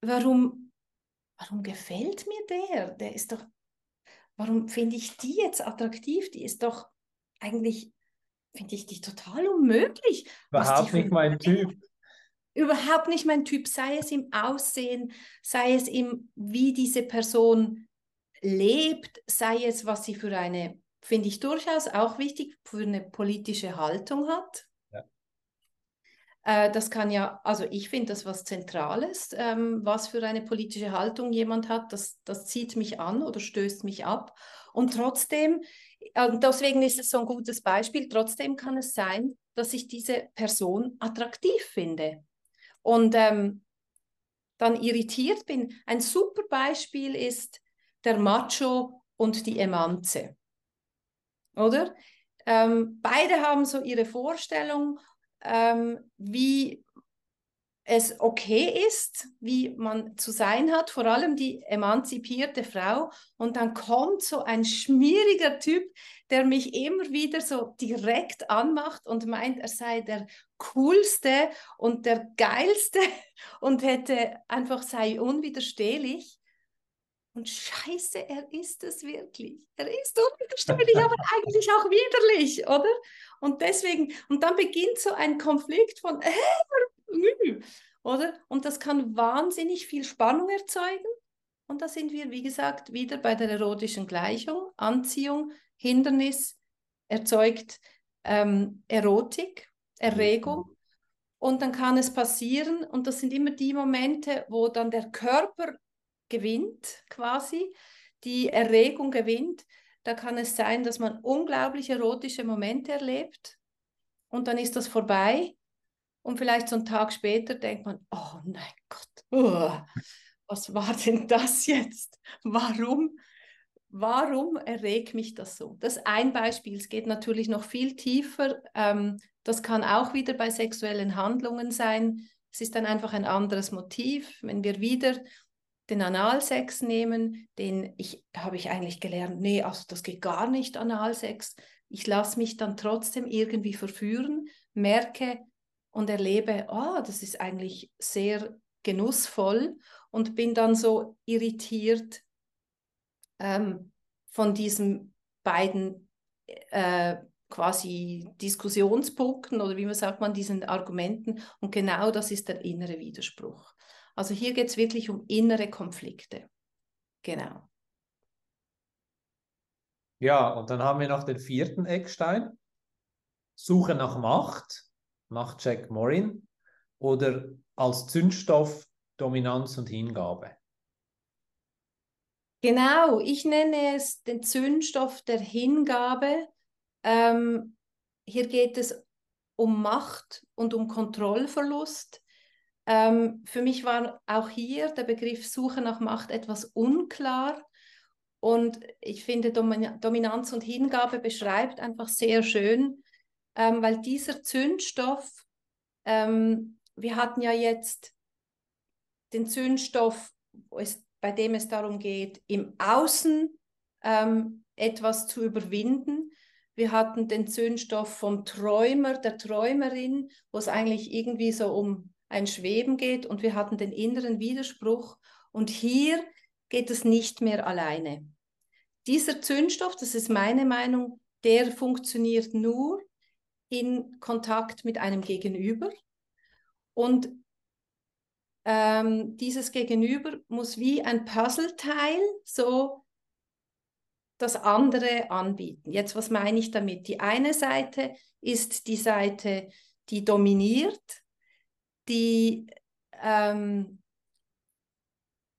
Warum, warum gefällt mir der? Der ist doch, warum finde ich die jetzt attraktiv? Die ist doch eigentlich, finde ich die total unmöglich. Überhaupt nicht mein Typ. Überhaupt nicht mein Typ, sei es im Aussehen, sei es im, wie diese Person lebt, sei es, was sie für eine finde ich durchaus auch wichtig, für eine politische Haltung hat. Ja. Äh, das kann ja, also ich finde das was Zentrales, ähm, was für eine politische Haltung jemand hat, das, das zieht mich an oder stößt mich ab. Und trotzdem, äh, deswegen ist es so ein gutes Beispiel, trotzdem kann es sein, dass ich diese Person attraktiv finde. Und ähm, dann irritiert bin. Ein super Beispiel ist der Macho und die Emanze oder? Ähm, beide haben so ihre Vorstellung, ähm, wie es okay ist, wie man zu sein hat, vor allem die emanzipierte Frau. Und dann kommt so ein schmieriger Typ, der mich immer wieder so direkt anmacht und meint, er sei der coolste und der geilste und hätte einfach sei unwiderstehlich. Und scheiße, er ist es wirklich. Er ist unwiderstehlich, aber eigentlich auch widerlich, oder? Und deswegen, und dann beginnt so ein Konflikt von, äh, oder? Und das kann wahnsinnig viel Spannung erzeugen. Und da sind wir, wie gesagt, wieder bei der erotischen Gleichung. Anziehung, Hindernis erzeugt ähm, Erotik, Erregung. Und dann kann es passieren, und das sind immer die Momente, wo dann der Körper gewinnt, quasi, die Erregung gewinnt. Da kann es sein, dass man unglaublich erotische Momente erlebt und dann ist das vorbei und vielleicht so einen Tag später denkt man, oh mein Gott, oh, was war denn das jetzt? Warum? Warum erregt mich das so? Das ist ein Beispiel. Es geht natürlich noch viel tiefer. Ähm, das kann auch wieder bei sexuellen Handlungen sein. Es ist dann einfach ein anderes Motiv. Wenn wir wieder den Analsex nehmen, den ich habe ich eigentlich gelernt, nee, also das geht gar nicht Analsex. Ich lasse mich dann trotzdem irgendwie verführen, merke, und erlebe, oh, das ist eigentlich sehr genussvoll und bin dann so irritiert ähm, von diesen beiden äh, quasi Diskussionspunkten oder wie man sagt man, diesen Argumenten. Und genau das ist der innere Widerspruch. Also hier geht es wirklich um innere Konflikte. Genau. Ja, und dann haben wir noch den vierten Eckstein. Suche nach Macht nach Jack Morin oder als Zündstoff Dominanz und Hingabe? Genau, ich nenne es den Zündstoff der Hingabe. Ähm, hier geht es um Macht und um Kontrollverlust. Ähm, für mich war auch hier der Begriff Suche nach Macht etwas unklar. Und ich finde, Dominanz und Hingabe beschreibt einfach sehr schön, ähm, weil dieser Zündstoff, ähm, wir hatten ja jetzt den Zündstoff, es, bei dem es darum geht, im Außen ähm, etwas zu überwinden. Wir hatten den Zündstoff vom Träumer, der Träumerin, wo es eigentlich irgendwie so um ein Schweben geht und wir hatten den inneren Widerspruch. Und hier geht es nicht mehr alleine. Dieser Zündstoff, das ist meine Meinung, der funktioniert nur, in Kontakt mit einem Gegenüber. Und ähm, dieses Gegenüber muss wie ein Puzzleteil so das andere anbieten. Jetzt, was meine ich damit? Die eine Seite ist die Seite, die dominiert, die ähm,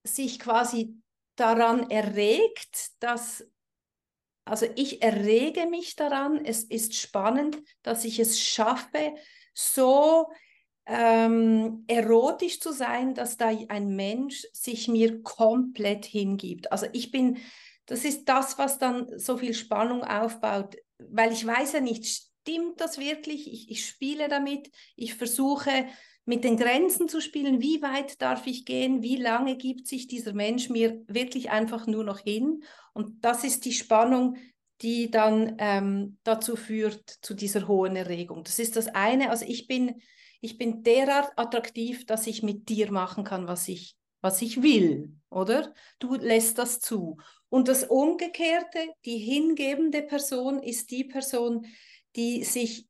sich quasi daran erregt, dass also ich errege mich daran. Es ist spannend, dass ich es schaffe, so ähm, erotisch zu sein, dass da ein Mensch sich mir komplett hingibt. Also ich bin, das ist das, was dann so viel Spannung aufbaut, weil ich weiß ja nicht, stimmt das wirklich? Ich, ich spiele damit, ich versuche mit den Grenzen zu spielen, wie weit darf ich gehen, wie lange gibt sich dieser Mensch mir wirklich einfach nur noch hin. Und das ist die Spannung, die dann ähm, dazu führt, zu dieser hohen Erregung. Das ist das eine. Also ich bin, ich bin derart attraktiv, dass ich mit dir machen kann, was ich, was ich will, oder? Du lässt das zu. Und das Umgekehrte, die hingebende Person ist die Person, die sich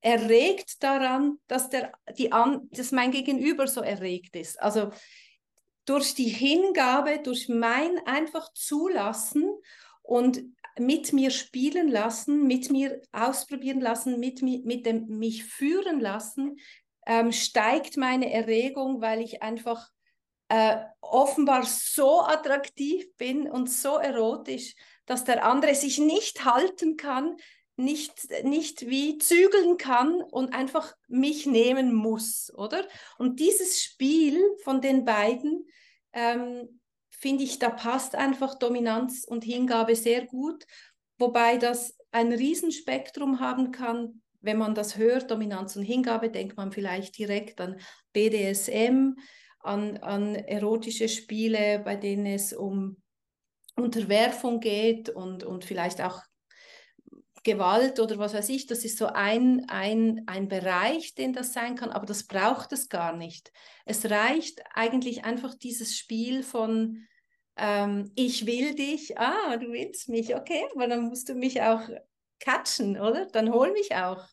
erregt daran, dass, der, die dass mein Gegenüber so erregt ist. Also durch die Hingabe, durch mein einfach Zulassen und mit mir spielen lassen, mit mir ausprobieren lassen, mit, mit dem mich führen lassen, ähm, steigt meine Erregung, weil ich einfach äh, offenbar so attraktiv bin und so erotisch, dass der andere sich nicht halten kann, nicht, nicht wie zügeln kann und einfach mich nehmen muss, oder? Und dieses Spiel von den beiden, ähm, finde ich, da passt einfach Dominanz und Hingabe sehr gut, wobei das ein Riesenspektrum haben kann wenn man das hört, Dominanz und Hingabe, denkt man vielleicht direkt an BDSM, an, an erotische Spiele, bei denen es um Unterwerfung geht und, und vielleicht auch Gewalt oder was weiß ich. Das ist so ein, ein, ein Bereich, den das sein kann, aber das braucht es gar nicht. Es reicht eigentlich einfach dieses Spiel von ähm, ich will dich, ah, du willst mich, okay, aber dann musst du mich auch catchen, oder? Dann hol mich auch.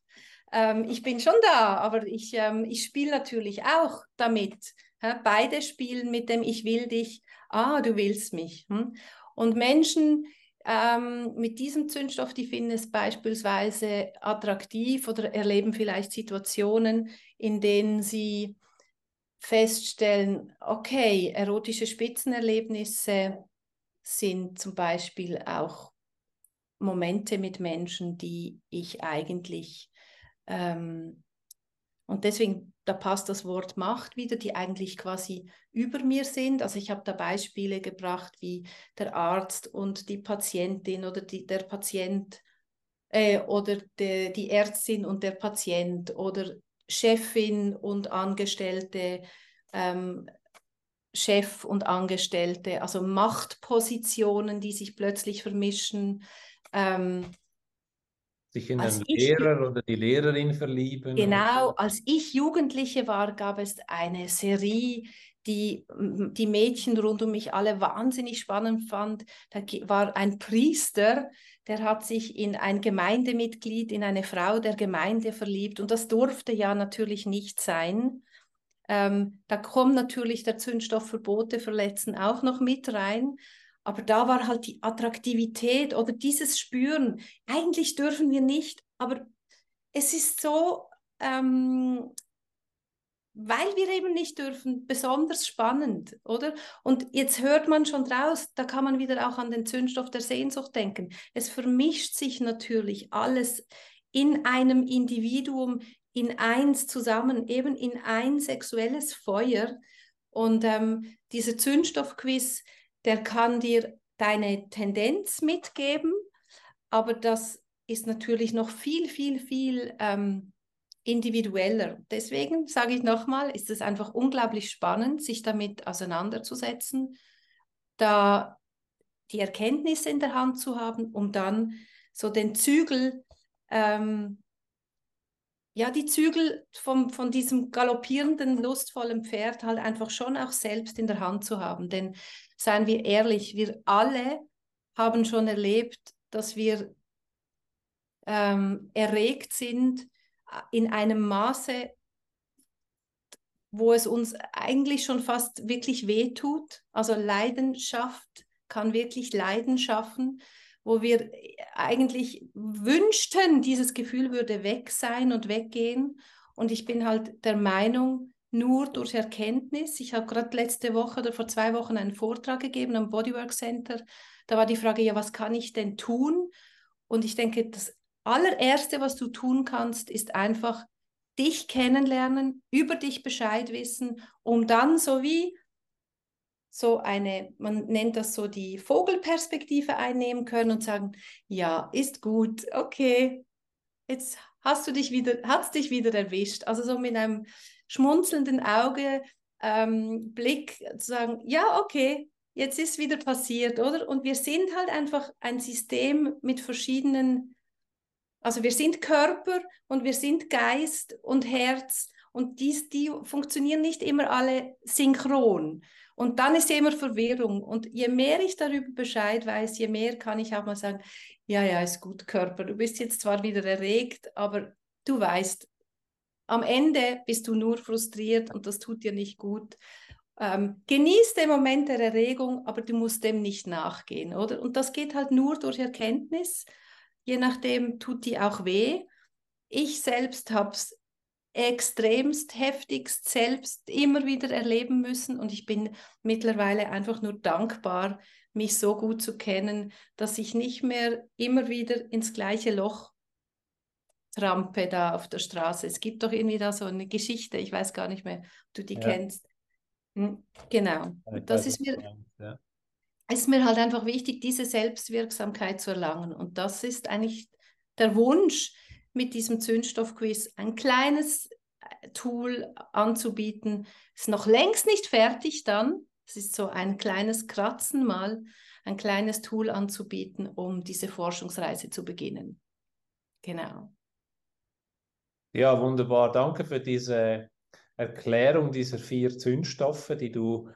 Ähm, ich bin schon da, aber ich, ähm, ich spiele natürlich auch damit. Ja? Beide spielen mit dem Ich will dich, ah, du willst mich. Hm? Und Menschen ähm, mit diesem Zündstoff, die finden es beispielsweise attraktiv oder erleben vielleicht Situationen, in denen sie feststellen, okay, erotische Spitzenerlebnisse sind zum Beispiel auch Momente mit Menschen, die ich eigentlich, ähm, und deswegen, da passt das Wort Macht wieder, die eigentlich quasi über mir sind. Also ich habe da Beispiele gebracht, wie der Arzt und die Patientin oder die, der Patient äh, oder de, die Ärztin und der Patient oder Chefin und Angestellte, ähm, Chef und Angestellte, also Machtpositionen, die sich plötzlich vermischen. Ähm, sich in den Lehrer ich, oder die Lehrerin verlieben. Genau, als ich Jugendliche war, gab es eine Serie, die die Mädchen rund um mich alle wahnsinnig spannend fand. Da war ein Priester, der hat sich in ein Gemeindemitglied, in eine Frau der Gemeinde verliebt und das durfte ja natürlich nicht sein. Ähm, da kommen natürlich der Zündstoffverbote verletzen auch noch mit rein. Aber da war halt die Attraktivität oder dieses Spüren. Eigentlich dürfen wir nicht, aber es ist so, ähm, weil wir eben nicht dürfen, besonders spannend, oder? Und jetzt hört man schon draus, da kann man wieder auch an den Zündstoff der Sehnsucht denken. Es vermischt sich natürlich alles in einem Individuum, in eins zusammen, eben in ein sexuelles Feuer. Und ähm, dieser Zündstoffquiz, der kann dir deine Tendenz mitgeben, aber das ist natürlich noch viel, viel, viel ähm, individueller. Deswegen sage ich nochmal, ist es einfach unglaublich spannend, sich damit auseinanderzusetzen, da die Erkenntnisse in der Hand zu haben, um dann so den Zügel, ähm, ja, die Zügel vom, von diesem galoppierenden, lustvollen Pferd halt einfach schon auch selbst in der Hand zu haben. Denn seien wir ehrlich, wir alle haben schon erlebt, dass wir ähm, erregt sind, in einem Maße, wo es uns eigentlich schon fast wirklich wehtut. Also Leidenschaft kann wirklich Leiden schaffen, wo wir eigentlich wünschten, dieses Gefühl würde weg sein und weggehen. Und ich bin halt der Meinung, nur durch Erkenntnis. Ich habe gerade letzte Woche oder vor zwei Wochen einen Vortrag gegeben am Bodywork Center. Da war die Frage, ja, was kann ich denn tun? Und ich denke, das allererste, was du tun kannst, ist einfach dich kennenlernen, über dich Bescheid wissen, um dann so wie so eine, man nennt das so die Vogelperspektive einnehmen können und sagen, ja, ist gut, okay, jetzt hast du dich wieder, hat's dich wieder erwischt. Also so mit einem schmunzelnden Auge, ähm, Blick zu sagen, ja, okay, jetzt ist wieder passiert, oder? Und wir sind halt einfach ein System mit verschiedenen also wir sind Körper und wir sind Geist und Herz und dies, die funktionieren nicht immer alle synchron. Und dann ist ja immer Verwirrung. Und je mehr ich darüber Bescheid weiß, je mehr kann ich auch mal sagen, ja, ja, ist gut, Körper, du bist jetzt zwar wieder erregt, aber du weißt, am Ende bist du nur frustriert und das tut dir nicht gut. Ähm, genieß den Moment der Erregung, aber du musst dem nicht nachgehen, oder? Und das geht halt nur durch Erkenntnis je nachdem tut die auch weh. Ich selbst habe es extremst heftigst selbst immer wieder erleben müssen und ich bin mittlerweile einfach nur dankbar, mich so gut zu kennen, dass ich nicht mehr immer wieder ins gleiche Loch trampe da auf der Straße. Es gibt doch irgendwie da so eine Geschichte, ich weiß gar nicht mehr, ob du die ja. kennst. Hm, genau. Das ist mir, ja ist mir halt einfach wichtig, diese Selbstwirksamkeit zu erlangen. Und das ist eigentlich der Wunsch, mit diesem Zündstoffquiz ein kleines äh, Tool anzubieten. Ist noch längst nicht fertig dann. Es ist so ein kleines Kratzen mal, ein kleines Tool anzubieten, um diese Forschungsreise zu beginnen. Genau. Ja, wunderbar. Danke für diese Erklärung dieser vier Zündstoffe, die du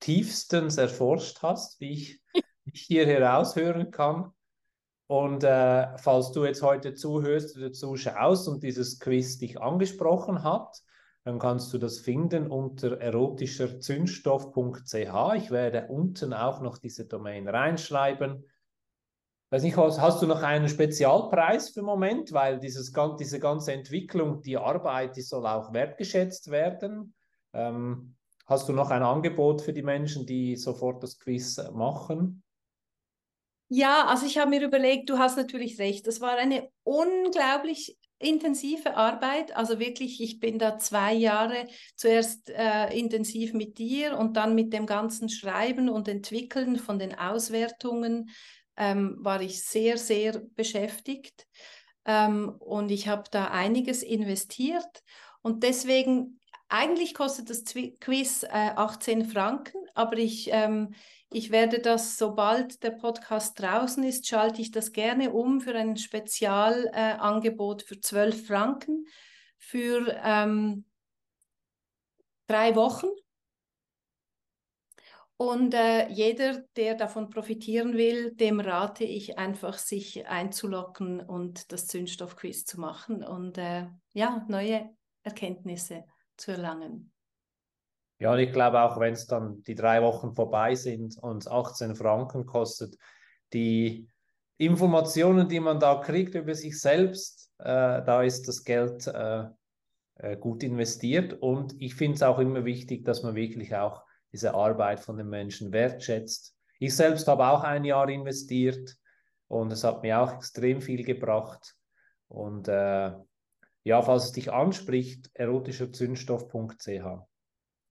tiefstens erforscht hast, wie ich, ich hier heraushören kann. Und äh, falls du jetzt heute zuhörst oder zuschaust und dieses Quiz dich angesprochen hat, dann kannst du das finden unter erotischerzündstoff.ch. Ich werde unten auch noch diese Domain reinschreiben. Weiß nicht, hast du noch einen Spezialpreis für den Moment? Weil dieses, diese ganze Entwicklung, die Arbeit, die soll auch wertgeschätzt werden. Ähm, hast du noch ein Angebot für die Menschen, die sofort das Quiz machen? Ja, also ich habe mir überlegt, du hast natürlich recht. Das war eine unglaublich intensive Arbeit. Also wirklich, ich bin da zwei Jahre zuerst äh, intensiv mit dir und dann mit dem ganzen Schreiben und Entwickeln von den Auswertungen ähm, war ich sehr, sehr beschäftigt. Ähm, und ich habe da einiges investiert. Und deswegen, eigentlich kostet das Quiz äh, 18 Franken, aber ich, ähm, ich werde das, sobald der Podcast draußen ist, schalte ich das gerne um für ein Spezialangebot äh, für 12 Franken für ähm, drei Wochen. Und äh, jeder, der davon profitieren will, dem rate ich einfach, sich einzulocken und das Zündstoffquiz zu machen und äh, ja, neue Erkenntnisse zu erlangen. Ja, und ich glaube auch, wenn es dann die drei Wochen vorbei sind und 18 Franken kostet, die Informationen, die man da kriegt über sich selbst, äh, da ist das Geld äh, äh gut investiert. Und ich finde es auch immer wichtig, dass man wirklich auch diese Arbeit von den Menschen wertschätzt. Ich selbst habe auch ein Jahr investiert und es hat mir auch extrem viel gebracht. Und äh, ja, falls es dich anspricht, erotischerzündstoff.ch.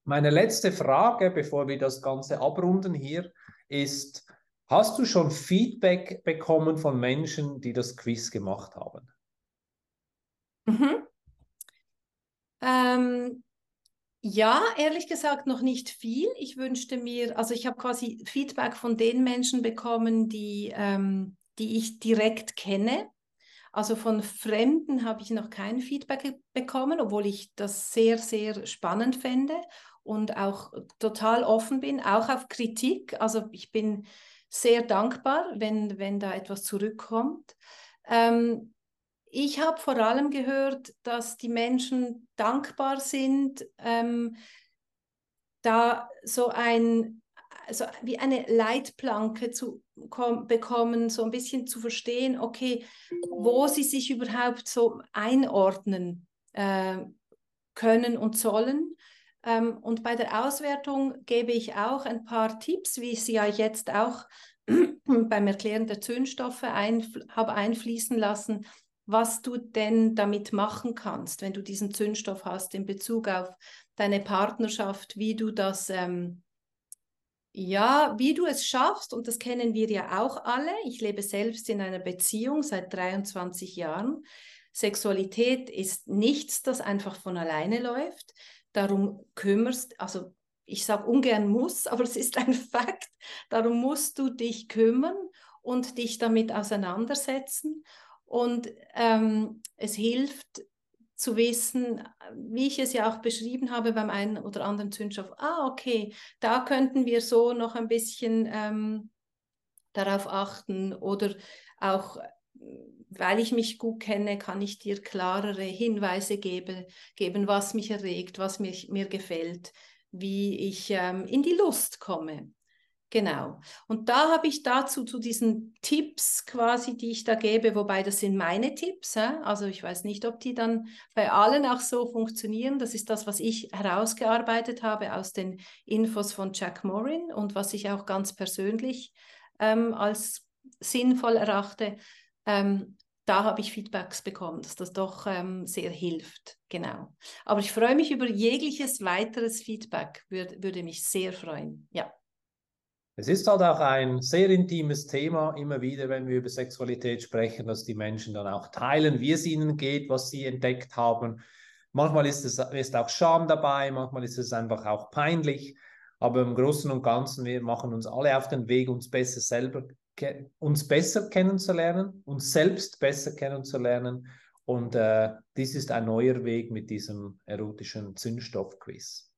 Meine letzte Frage, bevor wir das Ganze abrunden hier, ist, hast du schon Feedback bekommen von Menschen, die das Quiz gemacht haben? Mhm. Ähm, ja, ehrlich gesagt noch nicht viel. Ich wünschte mir, also ich habe quasi Feedback von den Menschen bekommen, die, ähm, die ich direkt kenne. Also von Fremden habe ich noch kein Feedback bekommen, obwohl ich das sehr, sehr spannend fände und auch total offen bin, auch auf Kritik. Also ich bin sehr dankbar, wenn, wenn da etwas zurückkommt. Ähm, ich habe vor allem gehört, dass die Menschen dankbar sind, ähm, da so ein, also wie eine Leitplanke zu bekommen, so ein bisschen zu verstehen, okay, wo sie sich überhaupt so einordnen äh, können und sollen und bei der Auswertung gebe ich auch ein paar Tipps, wie ich sie ja jetzt auch beim Erklären der Zündstoffe einfl habe einfließen lassen, was du denn damit machen kannst, wenn du diesen Zündstoff hast in Bezug auf deine Partnerschaft, wie du das, ähm, ja, wie du es schaffst, und das kennen wir ja auch alle. Ich lebe selbst in einer Beziehung seit 23 Jahren. Sexualität ist nichts, das einfach von alleine läuft darum kümmerst, also ich sage ungern muss, aber es ist ein Fakt, darum musst du dich kümmern und dich damit auseinandersetzen. Und ähm, es hilft zu wissen, wie ich es ja auch beschrieben habe beim einen oder anderen Zündstoff, ah, okay, da könnten wir so noch ein bisschen ähm, darauf achten oder auch weil ich mich gut kenne, kann ich dir klarere Hinweise gebe, geben, was mich erregt, was mich, mir gefällt, wie ich ähm, in die Lust komme. Genau. Und da habe ich dazu zu diesen Tipps quasi, die ich da gebe, wobei das sind meine Tipps. Hä? Also ich weiß nicht, ob die dann bei allen auch so funktionieren. Das ist das, was ich herausgearbeitet habe aus den Infos von Jack Morin und was ich auch ganz persönlich ähm, als sinnvoll erachte. Ähm, da habe ich Feedbacks bekommen, dass das doch ähm, sehr hilft. Genau. Aber ich freue mich über jegliches weiteres Feedback, würde, würde mich sehr freuen. Ja. es ist halt auch ein sehr intimes Thema, immer wieder, wenn wir über Sexualität sprechen, dass die Menschen dann auch teilen, wie es ihnen geht, was sie entdeckt haben. Manchmal ist es ist auch Scham dabei, manchmal ist es einfach auch peinlich. Aber im Großen und Ganzen, wir machen uns alle auf den Weg, uns besser selber, uns besser kennenzulernen, uns selbst besser kennenzulernen. Und äh, dies ist ein neuer Weg mit diesem erotischen Zündstoff-Quiz.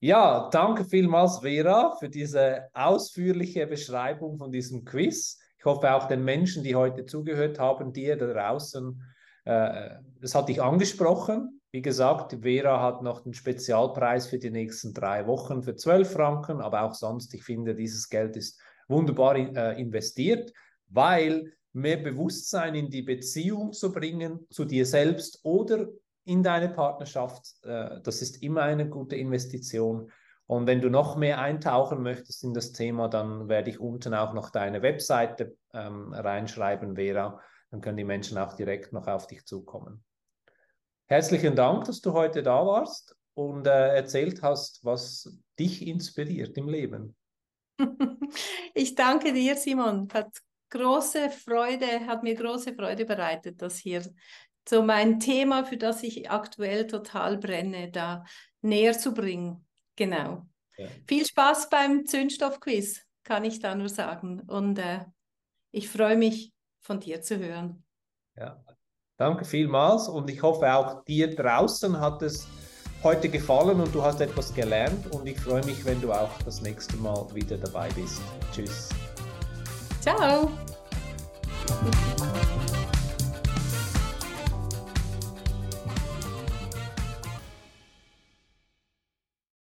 Ja, danke vielmals, Vera, für diese ausführliche Beschreibung von diesem Quiz. Ich hoffe auch den Menschen, die heute zugehört haben, dir da draußen, äh, das hat dich angesprochen. Wie gesagt, Vera hat noch den Spezialpreis für die nächsten drei Wochen für 12 Franken, aber auch sonst, ich finde, dieses Geld ist wunderbar äh, investiert, weil mehr Bewusstsein in die Beziehung zu bringen, zu dir selbst oder in deine Partnerschaft. Äh, das ist immer eine gute Investition. Und wenn du noch mehr eintauchen möchtest in das Thema, dann werde ich unten auch noch deine Webseite ähm, reinschreiben, Vera. Dann können die Menschen auch direkt noch auf dich zukommen. Herzlichen Dank, dass du heute da warst und äh, erzählt hast, was dich inspiriert im Leben. Ich danke dir, Simon. Hat große Freude, hat mir große Freude bereitet, das hier so mein Thema, für das ich aktuell total brenne, da näher zu bringen. Genau. Ja. Viel Spaß beim Zündstoffquiz, kann ich da nur sagen. Und äh, ich freue mich, von dir zu hören. Ja, danke vielmals und ich hoffe auch dir draußen hat es heute gefallen und du hast etwas gelernt und ich freue mich, wenn du auch das nächste Mal wieder dabei bist. Tschüss. Ciao.